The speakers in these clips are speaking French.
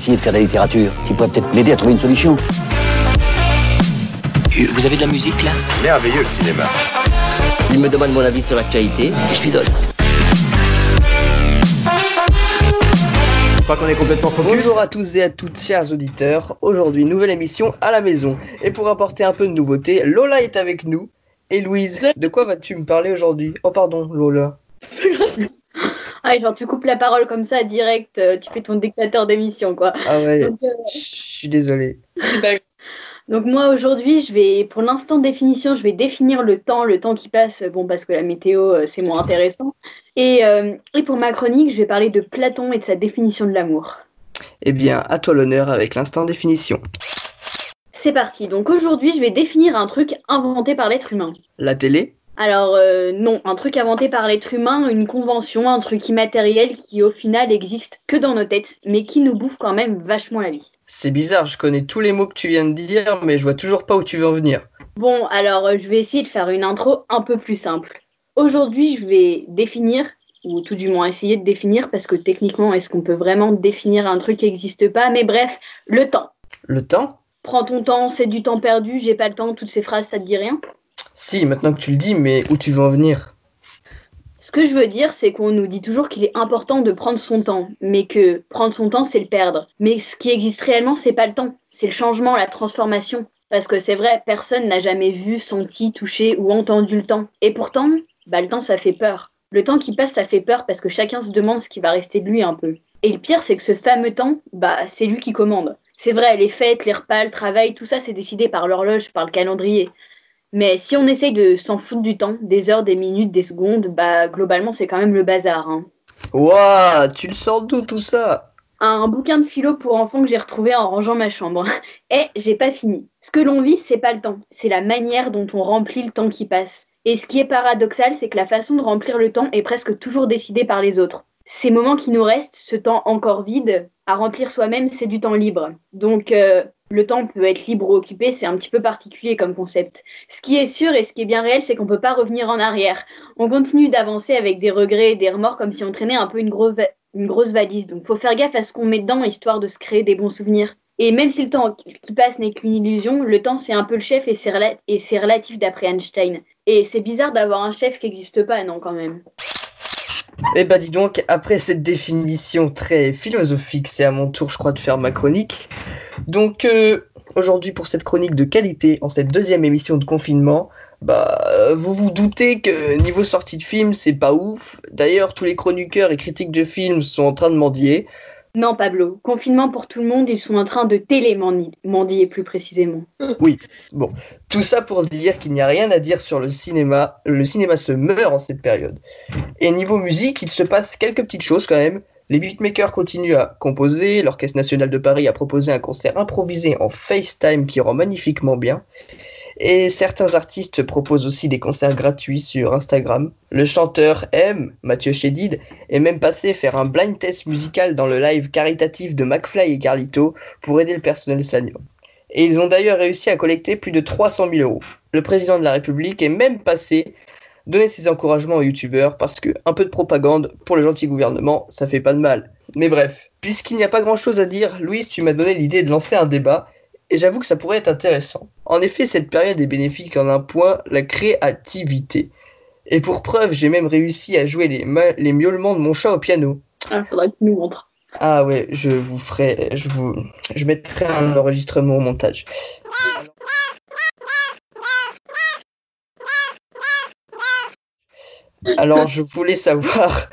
essayer de faire de la littérature. Tu pourrais peut-être m'aider à trouver une solution. Vous avez de la musique là? Merveilleux le cinéma. Il me demande mon avis sur l'actualité et je lui donne. Qu'on est complètement focus. Bonjour à tous et à toutes, chers auditeurs. Aujourd'hui, nouvelle émission à la maison. Et pour apporter un peu de nouveauté, Lola est avec nous. Et Louise, de quoi vas-tu me parler aujourd'hui? Oh pardon, Lola. Ah, genre tu coupes la parole comme ça direct, euh, tu fais ton dictateur d'émission quoi. Ah ouais, Donc, euh, je suis désolé. donc moi aujourd'hui, je vais pour l'instant définition, je vais définir le temps, le temps qui passe, bon parce que la météo euh, c'est moins intéressant. Et, euh, et pour ma chronique, je vais parler de Platon et de sa définition de l'amour. Eh bien, à toi l'honneur avec l'instant définition. C'est parti. Donc aujourd'hui, je vais définir un truc inventé par l'être humain. La télé Alors euh, non, un truc inventé par l'être humain, une convention, un truc immatériel qui au final existe que dans nos têtes, mais qui nous bouffe quand même vachement la vie. C'est bizarre, je connais tous les mots que tu viens de dire, mais je vois toujours pas où tu veux en venir. Bon, alors euh, je vais essayer de faire une intro un peu plus simple. Aujourd'hui, je vais définir, ou tout du moins essayer de définir, parce que techniquement, est-ce qu'on peut vraiment définir un truc qui n'existe pas? Mais bref, le temps. Le temps? Prends ton temps, c'est du temps perdu, j'ai pas le temps, toutes ces phrases, ça te dit rien? Si, maintenant que tu le dis, mais où tu veux en venir? Ce que je veux dire, c'est qu'on nous dit toujours qu'il est important de prendre son temps, mais que prendre son temps, c'est le perdre. Mais ce qui existe réellement, c'est pas le temps, c'est le changement, la transformation. Parce que c'est vrai, personne n'a jamais vu, senti, touché ou entendu le temps. Et pourtant, bah, le temps, ça fait peur. Le temps qui passe, ça fait peur parce que chacun se demande ce qui va rester de lui un peu. Et le pire, c'est que ce fameux temps, bah, c'est lui qui commande. C'est vrai, les fêtes, les repas, le travail, tout ça, c'est décidé par l'horloge, par le calendrier. Mais si on essaye de s'en foutre du temps, des heures, des minutes, des secondes, bah globalement c'est quand même le bazar. Hein. Ouah, tu le sors d'où tout ça? Un bouquin de philo pour enfants que j'ai retrouvé en rangeant ma chambre. Et j'ai pas fini. Ce que l'on vit, c'est pas le temps, c'est la manière dont on remplit le temps qui passe. Et ce qui est paradoxal, c'est que la façon de remplir le temps est presque toujours décidée par les autres. Ces moments qui nous restent, ce temps encore vide, à remplir soi-même, c'est du temps libre. Donc euh, le temps peut être libre ou occupé, c'est un petit peu particulier comme concept. Ce qui est sûr et ce qui est bien réel, c'est qu'on peut pas revenir en arrière. On continue d'avancer avec des regrets et des remords comme si on traînait un peu une, grosse valise. Donc faut faire gaffe à ce qu'on met dedans histoire de se créer des bons souvenirs. Et même si le temps qui passe n'est qu'une illusion, le temps c'est un peu le chef et c'est rela- et c'est relatif d'après Einstein. Et c'est bizarre d'avoir un chef qui n'existe pas, non quand même. Eh bah dis donc, après cette définition très philosophique, c'est à mon tour, je crois, de faire ma chronique. Donc euh, aujourd'hui, pour cette chronique de qualité, en cette deuxième émission de confinement, bah euh, vous vous doutez que niveau sortie de film, c'est pas ouf. D'ailleurs, tous les chroniqueurs et critiques de films sont en train de mendier. Non Pablo, confinement pour tout le monde, ils sont en train de télémendier plus précisément. Bon, tout ça pour dire qu'il n'y a rien à dire sur le cinéma. Le cinéma se meurt en cette période. Et niveau musique, il se passe quelques petites choses quand même. Les beatmakers continuent à composer, l'Orchestre National de Paris a proposé un concert improvisé en FaceTime qui rend magnifiquement bien. Et certains artistes proposent aussi des concerts gratuits sur Instagram. Le chanteur M, Mathieu Chédid, est même passé faire un blind test musical dans le live caritatif de McFly et Carlito pour aider le personnel soignant. Et ils ont d'ailleurs réussi à collecter plus de 300 000 euros. Le président de la République est même passé donner ses encouragements aux youtubeurs parce que un peu de propagande pour le gentil gouvernement, ça fait pas de mal. Mais bref, puisqu'il n'y a pas grand chose à dire, Louise, tu m'as donné l'idée de lancer un débat et j'avoue que ça pourrait être intéressant. En effet, cette période est bénéfique en un point, la créativité. Et pour preuve, j'ai même réussi à jouer les, miaulements de mon chat au piano. Ah, faudrait que tu nous montres. Ah ouais, je vous ferai, je vous, je mettrai un enregistrement au montage. Alors, je voulais savoir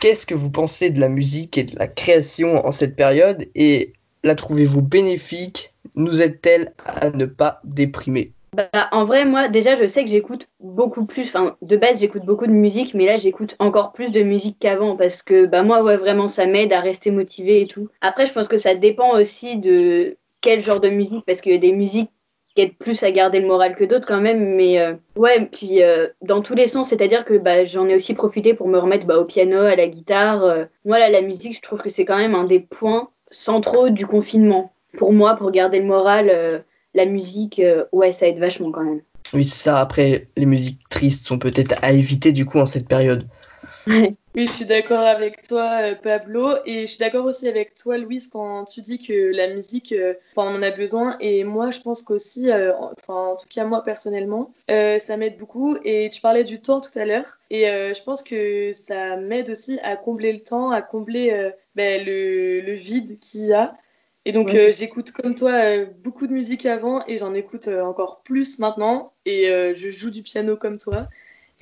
qu'est-ce que vous pensez de la musique et de la création en cette période et la trouvez-vous bénéfique? Nous aide-t-elle à ne pas déprimer? Bah, en vrai, moi, déjà, je sais que j'écoute beaucoup plus. Enfin, de base, j'écoute beaucoup de musique, mais là, j'écoute encore plus de musique qu'avant parce que, bah, moi, ouais, vraiment, ça m'aide à rester motivée et tout. Après, je pense que ça dépend aussi de quel genre de musique parce qu'il y a des musiques qui aident plus à garder le moral que d'autres quand même. Mais euh, ouais, puis euh, dans tous les sens, c'est-à-dire que bah, j'en ai aussi profité pour me remettre bah, au piano, à la guitare. Euh, Voilà, la musique, je trouve que c'est quand même un des points centraux du confinement. Pour moi, pour garder le moral, euh, la musique, euh, ouais, ça aide vachement quand même. Oui, c'est ça. Après, les musiques tristes sont peut-être à éviter du coup en cette période. Oui, je suis d'accord avec toi, euh, Pablo, et je suis d'accord aussi avec toi, Louise, quand tu dis que la musique, euh, on en a besoin, et moi, je pense qu'aussi, euh, enfin, en tout cas, moi, personnellement, euh, ça m'aide beaucoup, et tu parlais du temps tout à l'heure, et je pense que ça m'aide aussi à combler le temps, à combler ben, le, le vide qu'il y a. Et donc, Ouais. j'écoute comme toi beaucoup de musique avant, et j'en écoute encore plus maintenant, et je joue du piano comme toi.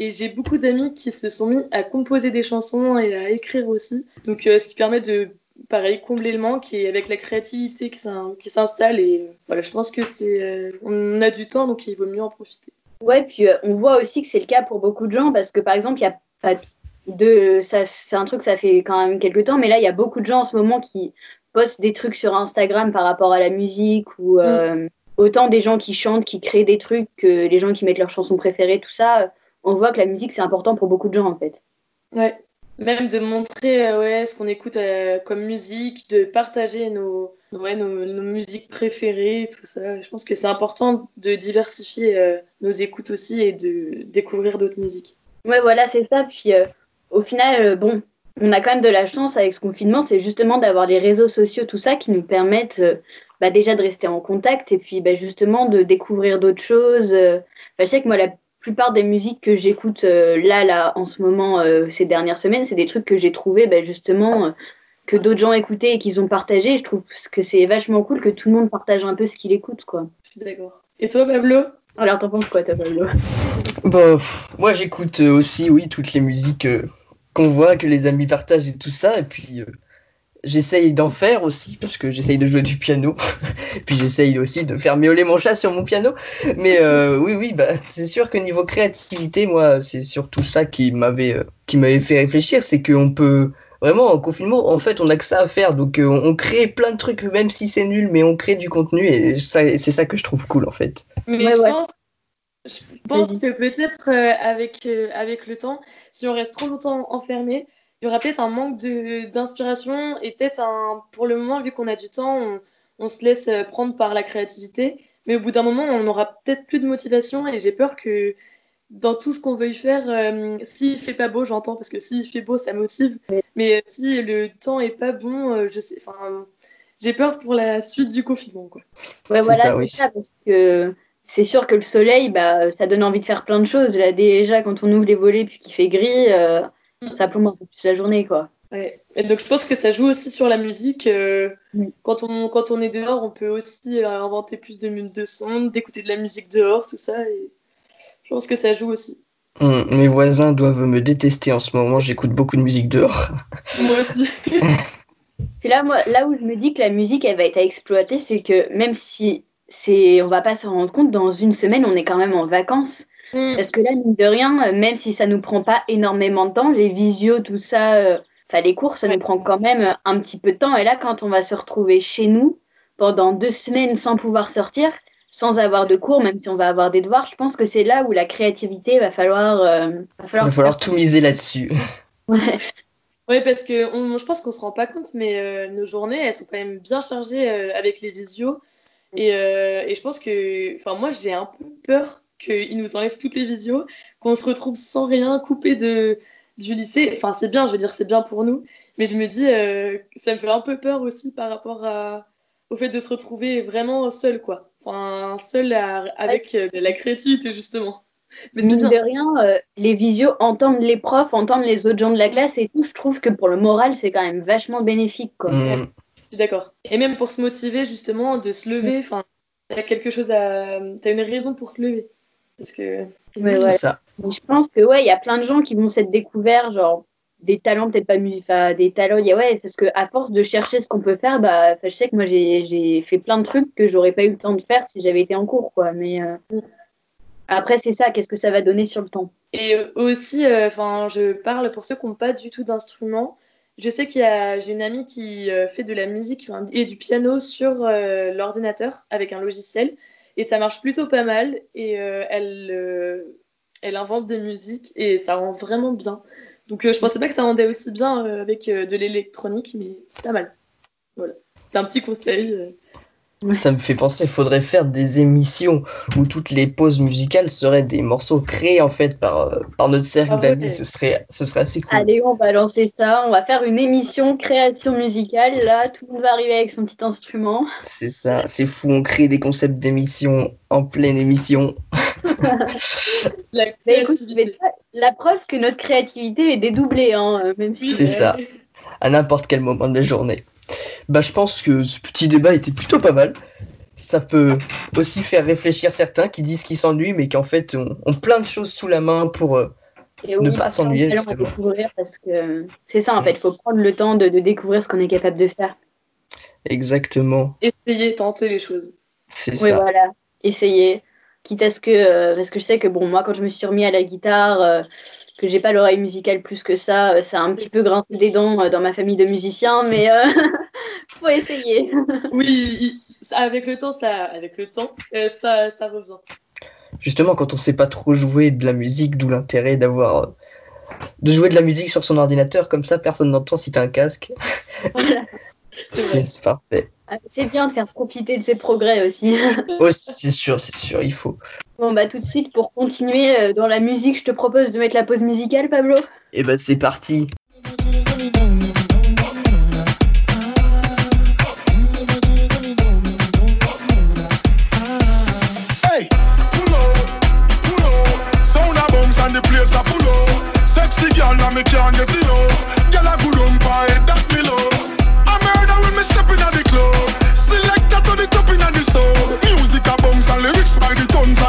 Et j'ai beaucoup d'amis qui se sont mis à composer des chansons et à écrire aussi. Donc, euh, ce qui permet de, pareil, combler le manque et avec la créativité qui s'in- qui s'installe. Et euh, voilà, je pense que c'est, euh, on a du temps, donc il vaut mieux en profiter. Ouais, puis euh, on voit aussi que c'est le cas pour beaucoup de gens parce que par exemple, il y a pas de ça c'est un truc ça fait quand même quelques temps mais là il y a beaucoup de gens en ce moment qui postent des trucs sur Instagram par rapport à la musique ou euh, autant des gens qui chantent, qui créent des trucs que les gens qui mettent leurs chansons préférées, tout ça, on voit que la musique c'est important pour beaucoup de gens en fait. Ouais. Même de montrer euh, ouais, ce qu'on écoute euh, comme musique, de partager nos, ouais, nos, nos musiques préférées, tout ça. Je pense que c'est important de diversifier euh, nos écoutes aussi et de découvrir d'autres musiques. Ouais, voilà, c'est ça. Puis au final, bon, on a quand même de la chance avec ce confinement, c'est justement d'avoir les réseaux sociaux, tout ça, qui nous permettent euh, bah, déjà de rester en contact et puis bah, justement de découvrir d'autres choses. Bah, je sais que moi, la plupart des musiques que j'écoute euh, là, là, en ce moment, euh, ces dernières semaines, c'est des trucs que j'ai trouvés bah, justement euh, que d'autres gens écoutaient et qu'ils ont partagé. Je trouve que c'est vachement cool que tout le monde partage un peu ce qu'il écoute, quoi. Je suis d'accord. Et toi, Pablo? Alors, t'en penses quoi, toi, Pablo? Bah, pff, moi j'écoute aussi, oui, toutes les musiques euh, qu'on voit, que les amis partagent et tout ça. Et puis euh, j'essaye d'en faire aussi, parce que j'essaye de jouer du piano. puis j'essaye aussi de faire miauler mon chat sur mon piano. Mais euh, oui, oui, bah, c'est sûr que niveau créativité, moi, c'est surtout ça qui m'avait euh, qui m'avait fait réfléchir. C'est qu'on peut. Vraiment, en confinement, en fait, on a que ça à faire. Donc, euh, on, crée plein de trucs, même si c'est nul, mais on crée du contenu. Et ça- c'est ça que je trouve cool, en fait. Mais Ouais, je, ouais. pense, je pense que peut-être euh, avec, euh, avec le temps, si on reste trop longtemps enfermé, il y aura peut-être un manque de- d'inspiration et peut-être un, pour le moment, vu qu'on a du temps, on, on se laisse euh, prendre par la créativité. Mais au bout d'un moment, on aura peut-être plus de motivation et j'ai peur que dans tout ce qu'on veuille faire, euh, s'il fait pas beau, j'entends, parce que s'il fait beau, ça motive. Mais euh, si le temps est pas bon, euh, je sais, enfin, j'ai peur pour la suite du confinement, quoi. Ouais, C'est voilà, ça, oui. ça, parce que c'est sûr que le soleil, bah, ça donne envie de faire plein de choses. Là, déjà, quand on ouvre les volets puis qu'il fait gris. Ça plombe un peu plus la journée, quoi. Ouais. Et donc je pense que ça joue aussi sur la musique. euh, Oui. quand, on, quand on est dehors, on peut aussi euh, inventer plus de, mu- de sons, d'écouter de la musique dehors, tout ça. Et je pense que ça joue aussi. Hum, mes voisins doivent me détester en ce moment, j'écoute beaucoup de musique dehors. Moi aussi. Puis là, moi, là où je me dis que la musique, elle va être à exploiter, c'est que même si c'est, on va pas se rendre compte, dans une semaine, on est quand même en vacances. Mm. Parce que là, mine de rien, euh, même si ça nous prend pas énormément de temps, les visios, tout ça, euh, enfin les cours, ça Ouais. nous prend quand même euh, un petit peu de temps. Et là, quand on va se retrouver chez nous pendant deux semaines sans pouvoir sortir, sans avoir de cours, même si on va avoir des devoirs, je pense que c'est là où la créativité va falloir, euh, va Il falloir, va falloir faire tout miser là-dessus. Ouais. Ouais, parce que on- je pense qu'on se rend pas compte, mais euh, nos journées, elles sont quand même bien chargées euh, avec les visios. Et, euh, et je pense que, enfin, moi, j'ai un peu peur qu'ils nous enlèvent toutes les visios, qu'on se retrouve sans rien, coupé de, du lycée. Enfin, c'est bien, je veux dire, c'est bien pour nous. Mais je me dis, euh, ça me fait un peu peur aussi par rapport à, au fait de se retrouver vraiment seul, quoi. Enfin, seul à- avec euh, la créativité, justement. Mais Mine de rien, euh, les visios entendent les profs, entendent les autres gens de la classe et tout. Je trouve que pour le moral, c'est quand même vachement bénéfique, quoi. Hum, Je suis d'accord. Et même pour se motiver, justement, de se lever, enfin, t'as quelque chose à. T'as une raison pour te lever. Parce que. Ouais. ça. Mais je pense que ouais, il y a plein de gens qui vont s'être découverts, genre des talents, peut-être pas enfin des talents. Y a, ouais, parce que à force de chercher ce qu'on peut faire, bah, je sais que moi j'ai fait plein de trucs que j'aurais pas eu le temps de faire si j'avais été en cours, quoi. Mais euh, après, c'est ça, qu'est-ce que ça va donner sur le temps? Et euh, aussi, euh, enfin, je parle pour ceux qui n'ont pas du tout d'instrument. Je sais qu'il y a, j'ai une amie qui fait de la musique et du piano sur euh, l'ordinateur avec un logiciel. Et ça marche plutôt pas mal. Et euh, elle, euh, elle invente des musiques et ça rend vraiment bien. Donc euh, je pensais pas que ça rendait aussi bien avec de l'électronique, mais c'est pas mal. Voilà. C'est un petit conseil. Euh. Ça me fait penser, il faudrait faire des émissions où toutes les pauses musicales seraient des morceaux créés en fait par, euh, par notre cercle Ah ouais. d'amis. Ce serait, ce serait assez cool. Allez, on va lancer ça. On va faire une émission création musicale. Là, tout le monde va arriver avec son petit instrument. C'est ça, c'est fou. On crée des concepts d'émissions en pleine émission. La écoute, preuve que notre créativité est dédoublée, hein, euh, même si. C'est ça. à n'importe quel moment de la journée. Bah, je pense que ce petit débat était plutôt pas mal. Ça peut aussi faire réfléchir certains qui disent qu'ils s'ennuient, mais qui en fait ont, ont plein de choses sous la main pour. euh, Et Ne pas s'ennuyer, parce que c'est ça en fait. Il faut prendre le temps de, de découvrir ce qu'on est capable de faire. Exactement. Essayer, tenter les choses. C'est Oui, ça. voilà. Essayer. Quitte à ce que. euh, parce que je sais que, bon, moi, quand je me suis remis à la guitare, euh, que j'ai pas l'oreille musicale plus que ça, euh, ça a un petit peu grincé des dents euh, dans ma famille de musiciens, mais euh, faut essayer. Oui, avec le temps, ça, avec le temps, euh, ça, ça revient. Justement, quand on sait pas trop jouer de la musique, d'où l'intérêt d'avoir. euh, de jouer de la musique sur son ordinateur, comme ça personne n'entend si t'as un casque. Voilà. C'est parfait. Ah, C'est bien de faire profiter de ses progrès aussi. Aussi, c'est sûr, c'est sûr, il faut. Bon, bah, tout de suite, pour continuer euh, dans la musique, je te propose de mettre la pause musicale, Pablo. Et ben c'est parti. Sexy girl, now me can't get enough. Girl a good on head that me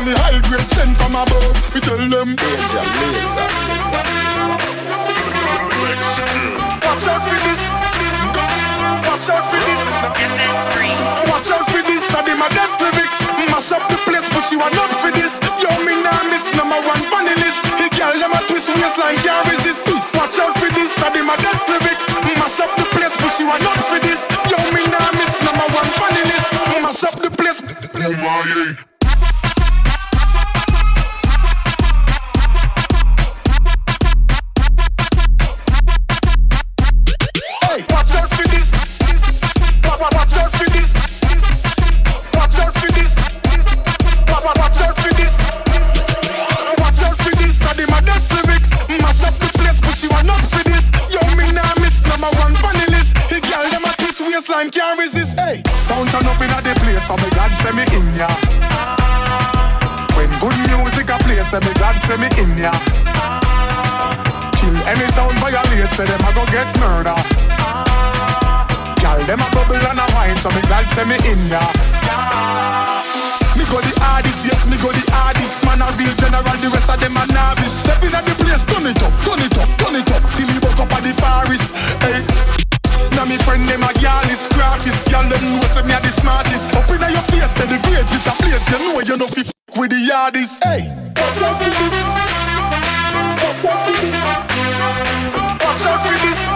the tons and me high grade sent from above. We tell them. Watch out for this, this. Watch out for this. Watch out for this, I did my best lyrics. Mash up the place, but she want not for this. Yo, me nah miss number one on the list. He girl them a twist waistline, can't resist. Watch out for this, I did my best lyrics. Mash up the place, but she want not for this. Yo, me nah miss number one on the list. Mash up the place. Oh my, yeah. Twist can't resist. Hey, sound turn up inna the place, so me God send me in ya. When good music a play, say me God send me in ya. Kill any sound violate, say them a go get murder. Girl, them a bubble and a wine, so me glad say me in ya. Me go the hardest, yes, me go the hardest. Man a real general, the rest of them a novice. Step in at the place, turn it up, turn it up, turn it up. Till me woke up at the forest. Hey. Now me friend them a girl is graphist Girl them know say me a the smartest Up inna your face say the grades it a place You know you know fi f*** with the hardest Hey Watch out for this,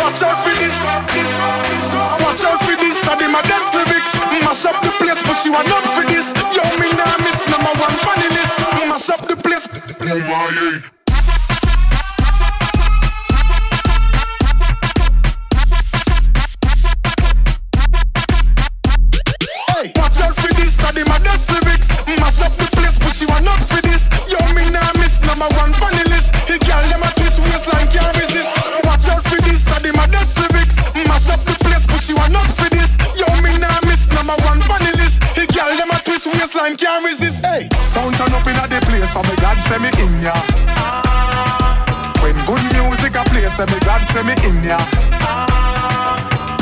Watch out for this, Watch out for this. I did my best lyrics. Mash up the place, but she want not for this. Yo, me nah miss number one on the list. Mash up the place. Oh my. She want not for this. Yo, me nah miss number one on the girl them a twist waistline can't resist. Hey, sound turn up inna the place, so me God send me in ya. When good music a play, say me God send me in ya.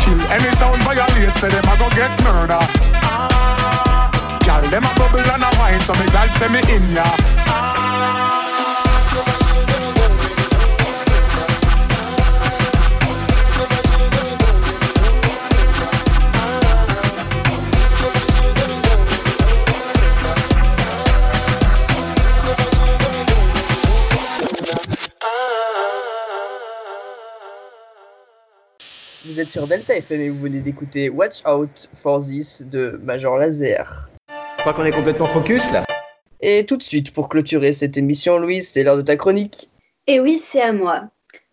Kill any sound violate, say them a go get murder. Girl, them a bubble and a wine, so me glad say me in ya. Vous êtes sur Delta FM et vous venez d'écouter Watch Out for This de Major Laser. Je crois qu'on est complètement focus là. Et tout de suite, pour clôturer cette émission, Louise, c'est l'heure de ta chronique. Et oui, c'est à moi.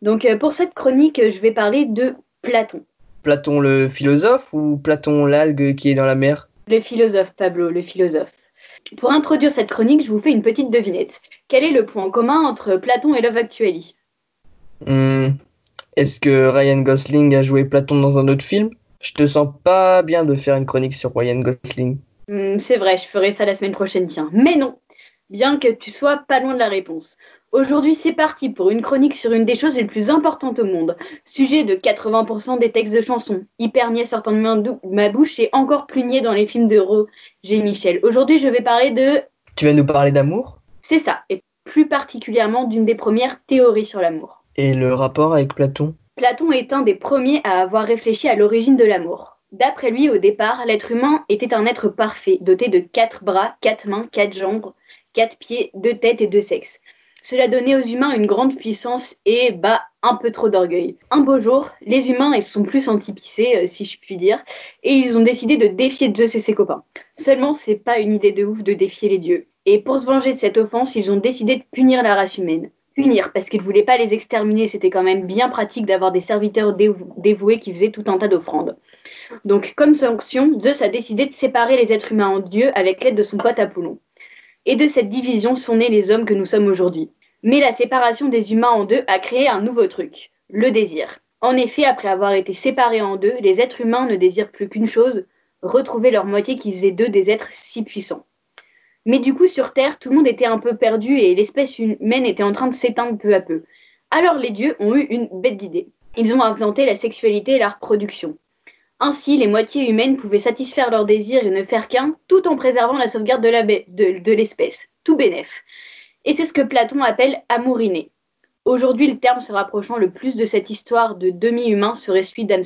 Donc, euh, pour cette chronique, euh, je vais parler de Platon. Platon le philosophe ou Platon l'algue qui est dans la mer? Le philosophe, Pablo, le philosophe. Pour introduire cette chronique, je vous fais une petite devinette. Quel est le point commun entre Platon et Love Actually? Hmm, Est-ce que Ryan Gosling a joué Platon dans un autre film? Je te sens pas bien de faire une chronique sur Ryan Gosling. Hmm, C'est vrai, je ferai ça la semaine prochaine, tiens. Mais non, bien que tu sois pas loin de la réponse. Aujourd'hui, c'est parti pour une chronique sur une des choses les plus importantes au monde. Sujet de 80% des textes de chansons, hyper niais sortant de ma, bouche et encore plus niais dans les films de Roger Michel. Aujourd'hui, je vais parler de... Tu vas nous parler d'amour? C'est ça, et plus particulièrement d'une des premières théories sur l'amour. Et le rapport avec Platon? Platon est un des premiers à avoir réfléchi à l'origine de l'amour. D'après lui, au départ, l'être humain était un être parfait, doté de quatre bras, quatre mains, quatre jambes, quatre pieds, deux têtes et deux sexes. Cela donnait aux humains une grande puissance et bah un peu trop d'orgueil. Un beau jour, les humains se sont plus sentis pissés, euh, si je puis dire, et ils ont décidé de défier Zeus et ses copains. Seulement, c'est pas une idée de ouf de défier les dieux. Et pour se venger de cette offense, ils ont décidé de punir la race humaine. Punir parce qu'ils voulaient pas les exterminer, c'était quand même bien pratique d'avoir des serviteurs dévou- dévoués qui faisaient tout un tas d'offrandes. Donc, comme sanction, Zeus a décidé de séparer les êtres humains en dieux avec l'aide de son pote Apollon. Et de cette division sont nés les hommes que nous sommes aujourd'hui. Mais la séparation des humains en deux a créé un nouveau truc, le désir. En effet, après avoir été séparés en deux, les êtres humains ne désirent plus qu'une chose, retrouver leur moitié qui faisait d'eux des êtres si puissants. Mais du coup, sur Terre, tout le monde était un peu perdu et l'espèce humaine était en train de s'éteindre peu à peu. Alors les dieux ont eu une bête d'idée. Ils ont inventé la sexualité et la reproduction. Ainsi, les moitiés humaines pouvaient satisfaire leurs désirs et ne faire qu'un, tout en préservant la sauvegarde de l'espèce. Tout bénef. Et c'est ce que Platon appelle amour inné. Aujourd'hui, le terme se rapprochant le plus de cette histoire de demi-humain serait celui d'âme.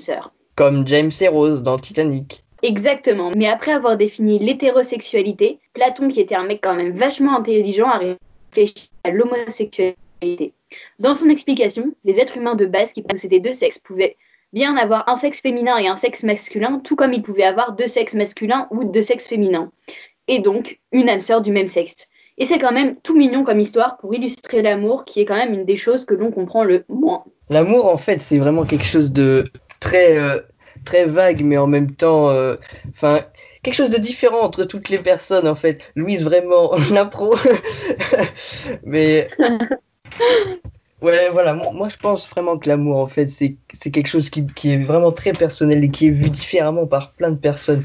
Comme James et Rose dans Titanic. Exactement, mais après avoir défini l'hétérosexualité, Platon, qui était un mec quand même vachement intelligent, a réfléchi à l'homosexualité. Dans son explication, les êtres humains de base qui possédaient deux sexes pouvaient bien avoir un sexe féminin et un sexe masculin, tout comme ils pouvaient avoir deux sexes masculins ou deux sexes féminins, et donc une âme sœur du même sexe. Et c'est quand même tout mignon comme histoire pour illustrer l'amour, qui est quand même une des choses que l'on comprend le moins. L'amour, en fait, c'est vraiment quelque chose de très, euh, très vague, mais en même temps, euh, enfin, quelque chose de différent entre toutes les personnes, en fait. Louise, vraiment, l'impro. mais, ouais, voilà, moi, je pense vraiment que l'amour, en fait, c'est, c'est quelque chose qui, qui est vraiment très personnel et qui est vu différemment par plein de personnes.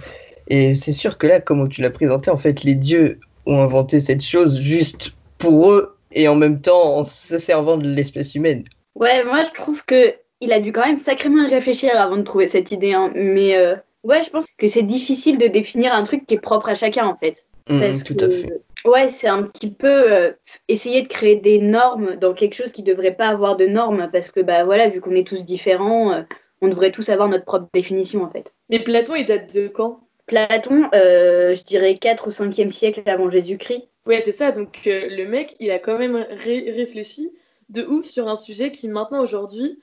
Et c'est sûr que là, comme tu l'as présenté, en fait, les dieux ont inventé cette chose juste pour eux et en même temps en se servant de l'espèce humaine. Ouais, moi je trouve que il a dû quand même sacrément y réfléchir avant de trouver cette idée. hein. Mais euh, ouais, je pense que c'est difficile de définir un truc qui est propre à chacun en fait. Mm, Parce tout que, à fait. Ouais, c'est un petit peu euh, essayer de créer des normes dans quelque chose qui devrait pas avoir de normes parce que bah voilà, vu qu'on est tous différents, euh, on devrait tous avoir notre propre définition en fait. Mais Platon, il date de quand? Platon, euh, je dirais 4 ou 5e siècle avant Jésus-Christ. Ouais, c'est ça. Donc euh, le mec, il a quand même ré- réfléchi de ouf sur un sujet qui maintenant aujourd'hui,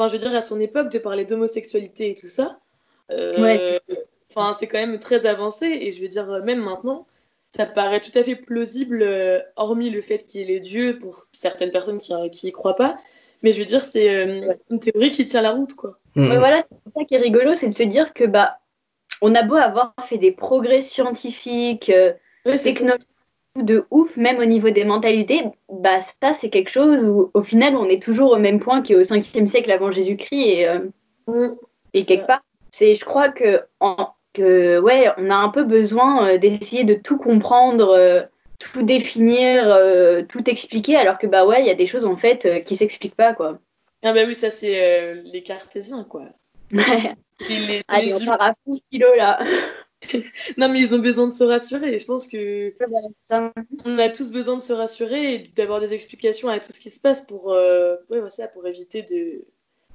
enfin je veux dire à son époque de parler d'homosexualité et tout ça, euh, Ouais. enfin c'est quand même très avancé et je veux dire euh, même maintenant, ça paraît tout à fait plausible, euh, hormis le fait qu'il y ait les dieux pour certaines personnes qui qui y croient pas. Mais je veux dire, c'est euh, Ouais. une théorie qui tient la route, quoi. Mm, Ouais, voilà, c'est ça qui est rigolo, c'est de se dire que bah on a beau avoir fait des progrès scientifiques, euh, technologiques de ouf, même au niveau des mentalités, bah ça c'est quelque chose où au final on est toujours au même point qu'au 5e siècle avant Jésus-Christ et, euh, Mm. et quelque part, c'est je crois que, en- que ouais, on a un peu besoin euh, d'essayer de tout comprendre, euh, tout définir, tout expliquer, alors que bah ouais, il y a des choses en fait qui s'expliquent pas quoi. Ah bah oui, ça c'est les cartésiens, quoi. Ouais. Et les- Allez, les on part à fond kilo là. Non, mais ils ont besoin de se rassurer. Je pense que Ça. on a tous besoin de se rassurer et d'avoir des explications à tout ce qui se passe pour, euh, ouais, ça, pour éviter de,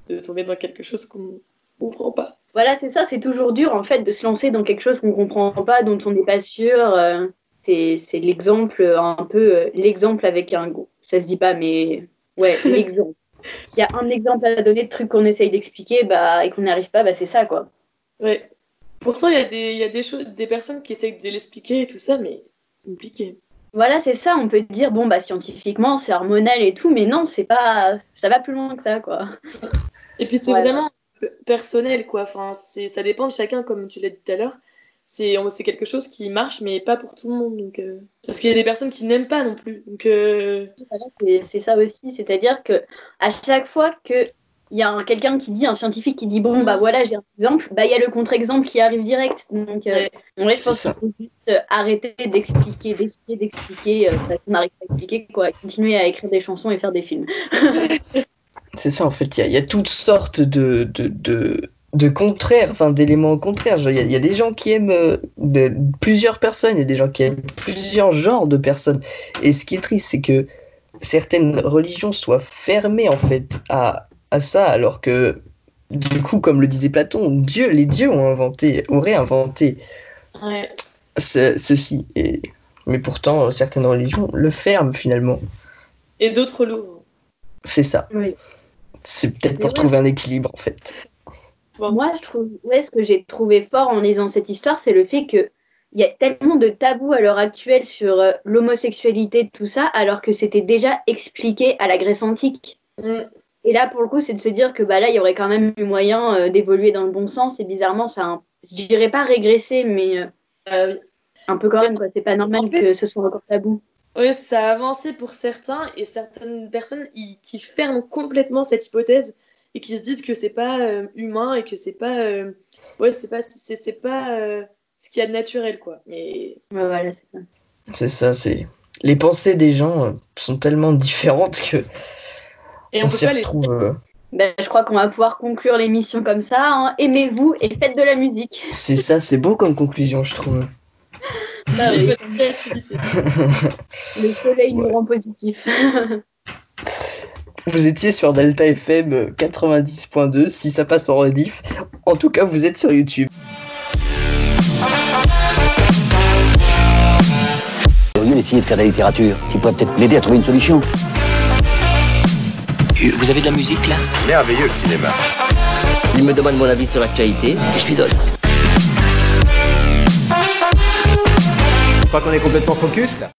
de tomber dans quelque chose qu'on ne comprend pas. Voilà, c'est ça, c'est toujours dur en fait de se lancer dans quelque chose qu'on comprend pas, dont on n'est pas sûr. euh, c'est c'est l'exemple, euh, un peu euh, l'exemple avec un goût. Ça se dit pas, mais ouais, l'exemple. S'il y a un exemple à donner de trucs qu'on essaye d'expliquer bah, et qu'on n'y arrive pas, bah, c'est ça quoi. Ouais. Pourtant, il y a des, il y a des choses, des personnes qui essayent de l'expliquer et tout ça, mais c'est compliqué. Voilà, c'est ça, on peut dire, bon, bah scientifiquement c'est hormonal et tout, mais non, c'est pas. Ça va plus loin que ça quoi. Et puis, c'est Ouais. vraiment pe- personnel, quoi. Enfin, ça dépend de chacun, comme tu l'as dit tout à l'heure. C'est, quelque chose qui marche, mais pas pour tout le monde. Donc, euh, Parce qu'il y a des personnes qui n'aiment pas non plus. Donc, euh, Voilà, c'est ça aussi, c'est-à-dire que à chaque fois que il y a un- quelqu'un qui dit, un scientifique qui dit bon bah voilà j'ai un exemple, bah il y a le contre-exemple qui arrive direct. Donc euh, vrai, je pense qu'il faut juste euh, arrêter d'expliquer, d'essayer d'expliquer, euh, parce qu'on n'arrive pas à expliquer quoi, continuer à écrire des chansons et faire des films. C'est ça, en fait, il y a, il y a toutes sortes de, de, de, de contraires, enfin d'éléments contraires. Il y, a, il y a des gens qui aiment euh, de, plusieurs personnes, il y a des gens qui aiment plusieurs genres de personnes. Et ce qui est triste, c'est que certaines religions soient fermées, en fait, à, à ça, alors que, du coup, comme le disait Platon, Dieu, les dieux ont inventé, auraient inventé ouais. ce- ceci. Et, mais pourtant, certaines religions le ferment, finalement. Et d'autres l'ouvrent. C'est ça. Oui. C'est peut-être pour ouais. trouver un équilibre, en fait. Bon. Moi, je trouve, ouais, ce que j'ai trouvé fort en lisant cette histoire, c'est le fait que il y a tellement de tabous à l'heure actuelle sur euh, l'homosexualité, tout ça, alors que c'était déjà expliqué à la Grèce antique. Mm. Et là, pour le coup, c'est de se dire que bah là, il y aurait quand même eu moyen euh, d'évoluer dans le bon sens. Et bizarrement, ça, un- je dirais pas régressé, mais euh, un peu quand même. quoi. C'est pas normal En fait- que ce soit encore tabou. Oui, ça a avancé pour certains et certaines personnes qui ferment complètement cette hypothèse et qui se disent que c'est pas euh, humain et que c'est pas euh, ouais c'est pas c'est c'est pas euh, ce qu'il y a de naturel quoi. Mais Ouais, voilà, c'est ça. C'est ça, c'est. Les pensées des gens sont tellement différentes que et on, on peut s'y pas les retrouve. euh, Ben, je crois qu'on va pouvoir conclure l'émission comme ça. hein. Aimez-vous et faites de la musique. C'est ça, c'est beau comme conclusion, je trouve. Bah oui. Le soleil nous rend positif. Vous étiez sur Delta FM euh, 90.2, si ça passe en rediff. En tout cas, vous êtes sur YouTube. Au lieu d'essayer de faire de la littérature, tu pourrais peut-être m'aider à trouver une solution. Euh, Vous avez de la musique là Merveilleux le cinéma. Il me demande mon avis sur l'actualité et je lui donne. Je crois qu'on est complètement focus là.